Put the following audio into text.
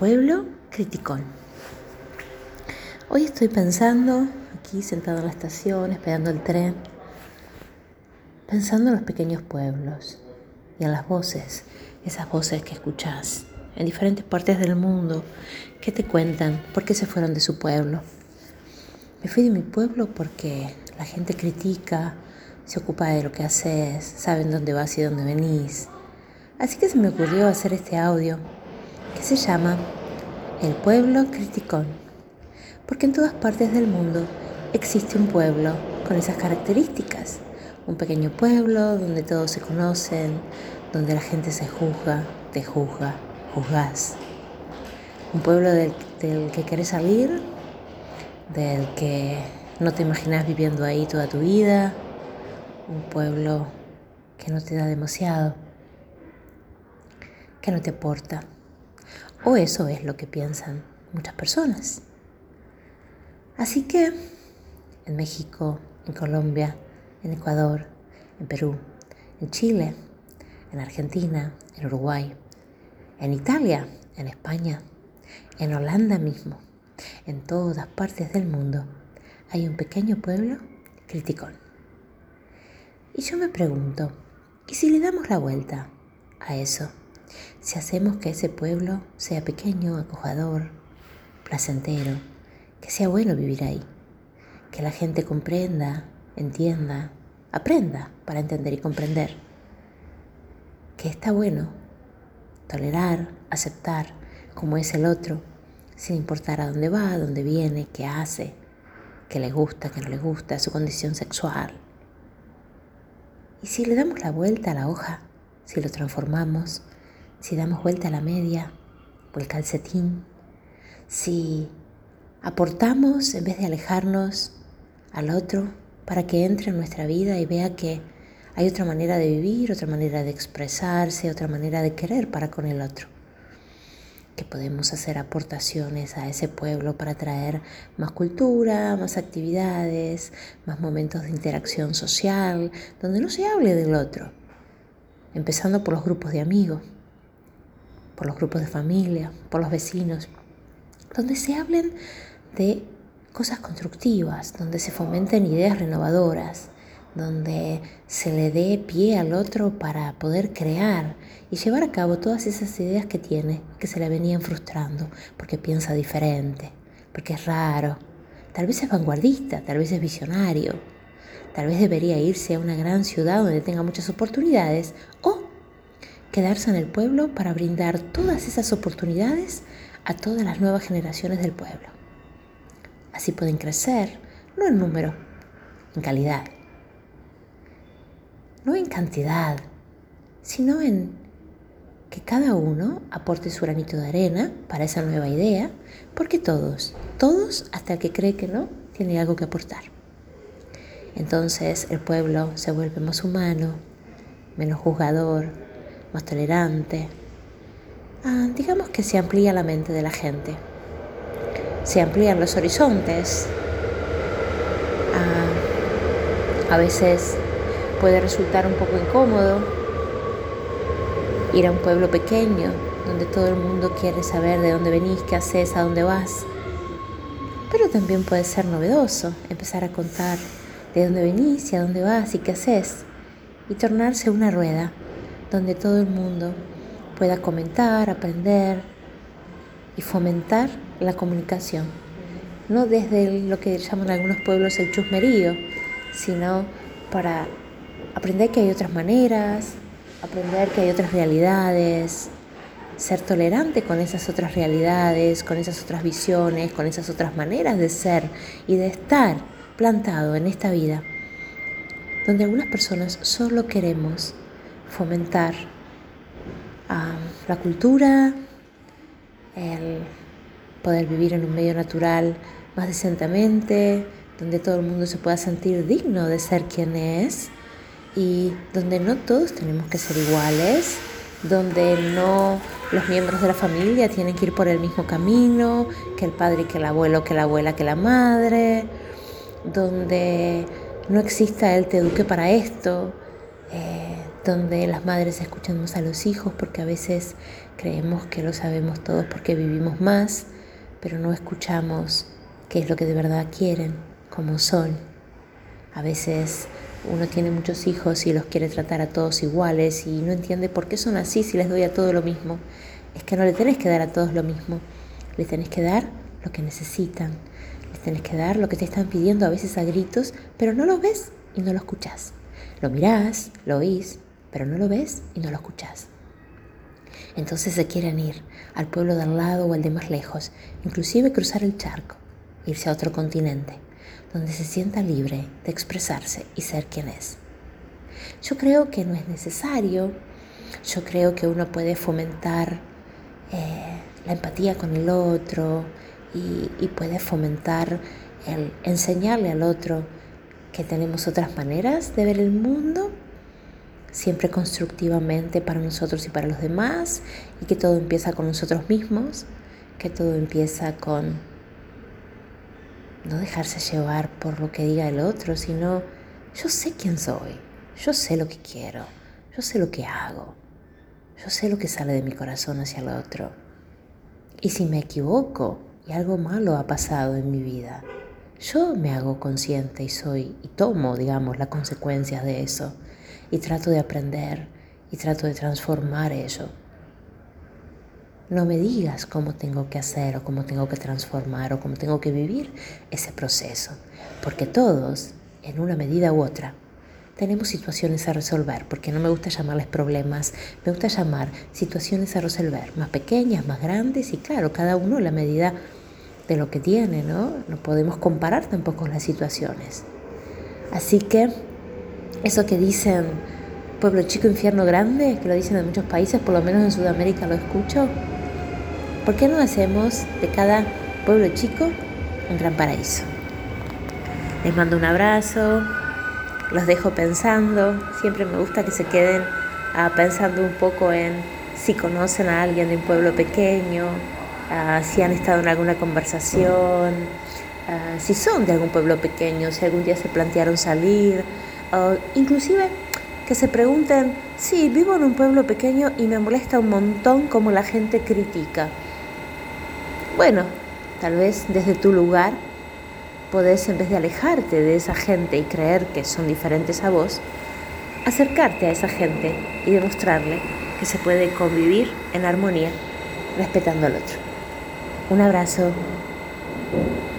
pueblo criticón. Hoy estoy pensando, aquí sentado en la estación, esperando el tren, pensando en los pequeños pueblos y en las voces, esas voces que escuchás en diferentes partes del mundo, que te cuentan por qué se fueron de su pueblo. Me fui de mi pueblo porque la gente critica, se ocupa de lo que haces, saben dónde vas y dónde venís. Así que se me ocurrió hacer este audio que se llama El pueblo criticón, porque en todas partes del mundo existe un pueblo con esas características, un pequeño pueblo donde todos se conocen, donde la gente se juzga, te juzga, juzgas, un pueblo del, que querés salir, del que no te imaginas viviendo ahí toda tu vida, un pueblo que no te da demasiado, que no te aporta. O eso es lo que piensan muchas personas. Así que en México, en Colombia, en Ecuador, en Perú, en Chile, en Argentina, en Uruguay, en Italia, en España, en Holanda mismo, en todas partes del mundo, hay un pequeño pueblo criticón. Y yo me pregunto, ¿y si le damos la vuelta a eso? Si hacemos que ese pueblo sea pequeño, acogedor, placentero, que sea bueno vivir ahí, que la gente comprenda, entienda, aprenda para entender y comprender, que está bueno tolerar, aceptar como es el otro, sin importar a dónde va, a dónde viene, qué hace, qué le gusta, qué no le gusta, su condición sexual. Y si le damos la vuelta a la hoja, si lo transformamos, si damos vuelta a la media o el calcetín, si aportamos en vez de alejarnos al otro para que entre en nuestra vida y vea que hay otra manera de vivir, otra manera de expresarse, otra manera de querer para con el otro. Que podemos hacer aportaciones a ese pueblo para traer más cultura, más actividades, más momentos de interacción social, donde no se hable del otro, empezando por los grupos de amigos por los grupos de familia, por los vecinos, donde se hablen de cosas constructivas, donde se fomenten ideas renovadoras, donde se le dé pie al otro para poder crear y llevar a cabo todas esas ideas que tiene, que se le venían frustrando, porque piensa diferente, porque es raro, tal vez es vanguardista, tal vez es visionario, tal vez debería irse a una gran ciudad donde tenga muchas oportunidades o quedarse en el pueblo para brindar todas esas oportunidades a todas las nuevas generaciones del pueblo. Así pueden crecer, no en número, en calidad. No en cantidad, sino en que cada uno aporte su granito de arena para esa nueva idea, porque todos, todos, hasta el que cree que no, tiene algo que aportar. Entonces el pueblo se vuelve más humano, menos juzgador, más tolerante. Ah, digamos que se amplía la mente de la gente, se amplían los horizontes. Ah, a veces puede resultar un poco incómodo ir a un pueblo pequeño donde todo el mundo quiere saber de dónde venís, qué haces, a dónde vas. Pero también puede ser novedoso empezar a contar de dónde venís y a dónde vas y qué haces y tornarse una rueda donde todo el mundo pueda comentar, aprender y fomentar la comunicación. No desde lo que llaman algunos pueblos el chusmerío, sino para aprender que hay otras maneras, aprender que hay otras realidades, ser tolerante con esas otras realidades, con esas otras visiones, con esas otras maneras de ser y de estar plantado en esta vida, donde algunas personas solo queremos fomentar la cultura, el poder vivir en un medio natural más decentemente, donde todo el mundo se pueda sentir digno de ser quien es y donde no todos tenemos que ser iguales, donde no los miembros de la familia tienen que ir por el mismo camino, que el padre, que el abuelo, que la abuela, que la madre, donde no exista el te eduque para esto, eh, donde las madres escuchan más a los hijos porque a veces Creemos que lo sabemos todos porque vivimos más, pero no escuchamos qué es lo que de verdad quieren, cómo son. A veces uno tiene muchos hijos y los quiere tratar a todos iguales y no entiende por qué son así si les doy a todo lo mismo. Es que no le tenés que dar a todos lo mismo, le tenés que dar lo que necesitan, les tenés que dar lo que te están pidiendo a veces a gritos, pero no lo ves y no lo escuchás. Lo mirás, lo oís, pero no lo ves y no lo escuchás. Entonces se quieren ir al pueblo de al lado o al de más lejos, inclusive cruzar el charco, irse a otro continente, donde se sienta libre de expresarse y ser quien es. Yo creo que no es necesario, yo creo que uno puede fomentar eh, la empatía con el otro y, y puede fomentar el enseñarle al otro que tenemos otras maneras de ver el mundo siempre constructivamente para nosotros y para los demás, y que todo empieza con nosotros mismos, que todo empieza con no dejarse llevar por lo que diga el otro, sino yo sé quién soy, yo sé lo que quiero, yo sé lo que hago, yo sé lo que sale de mi corazón hacia el otro. Y si me equivoco y algo malo ha pasado en mi vida, yo me hago consciente y soy y tomo, digamos, las consecuencias de eso y trato de aprender y trato de transformar eso. No me digas cómo tengo que hacer o cómo tengo que transformar o cómo tengo que vivir ese proceso, porque todos, en una medida u otra, tenemos situaciones a resolver, porque no me gusta llamarles problemas, me gusta llamar situaciones a resolver, más pequeñas, más grandes y claro, cada uno a la medida de lo que tiene, ¿no? No podemos comparar tampoco las situaciones. Así que eso que dicen pueblo chico, infierno grande, que lo dicen en muchos países, por lo menos en Sudamérica lo escucho. ¿Por qué no hacemos de cada pueblo chico un gran paraíso? Les mando un abrazo, los dejo pensando, siempre me gusta que se queden ah, pensando un poco en si conocen a alguien de un pueblo pequeño, ah, si han estado en alguna conversación, ah, si son de algún pueblo pequeño, si algún día se plantearon salir inclusive que se pregunten, sí, vivo en un pueblo pequeño y me molesta un montón cómo la gente critica. Bueno, tal vez desde tu lugar podés, en vez de alejarte de esa gente y creer que son diferentes a vos, acercarte a esa gente y demostrarle que se puede convivir en armonía respetando al otro. Un abrazo.